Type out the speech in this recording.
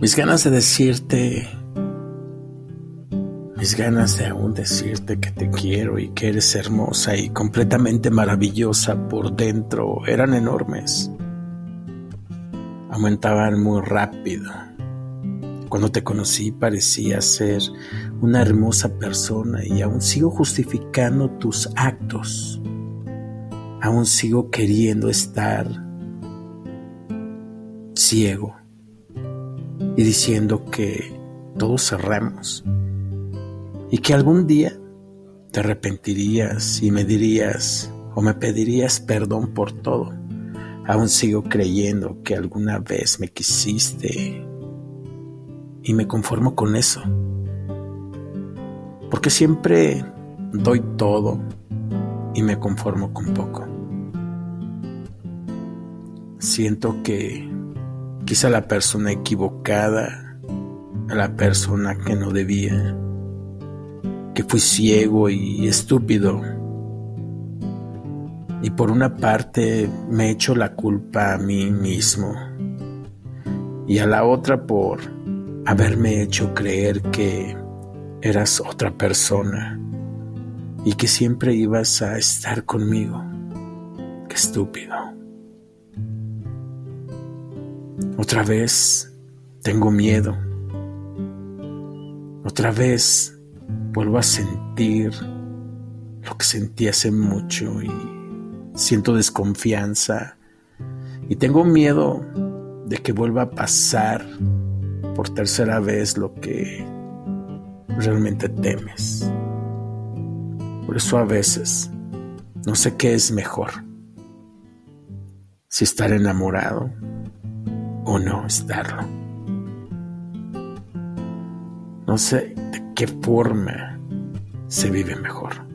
Mis ganas de decirte, mis ganas de aún decirte que te quiero y que eres hermosa y completamente maravillosa por dentro eran enormes. Aumentaban muy rápido. Cuando te conocí parecía ser una hermosa persona y aún sigo justificando tus actos. Aún sigo queriendo estar ciego y diciendo que todos cerramos y que algún día te arrepentirías y me dirías o me pedirías perdón por todo. Aún sigo creyendo que alguna vez me quisiste y me conformo con eso. Porque siempre doy todo y me conformo con poco. Siento que quizá la persona equivocada, la persona que no debía, que fui ciego y estúpido. Y por una parte me echo la culpa a mí mismo y a la otra por haberme hecho creer que eras otra persona y que siempre ibas a estar conmigo. Qué estúpido. Otra vez tengo miedo. Otra vez vuelvo a sentir lo que sentí hace mucho y siento desconfianza y tengo miedo de que vuelva a pasar por tercera vez lo que realmente temes. Por eso a veces no sé qué es mejor, si estar enamorado o no estarlo. No sé de qué forma se vive mejor.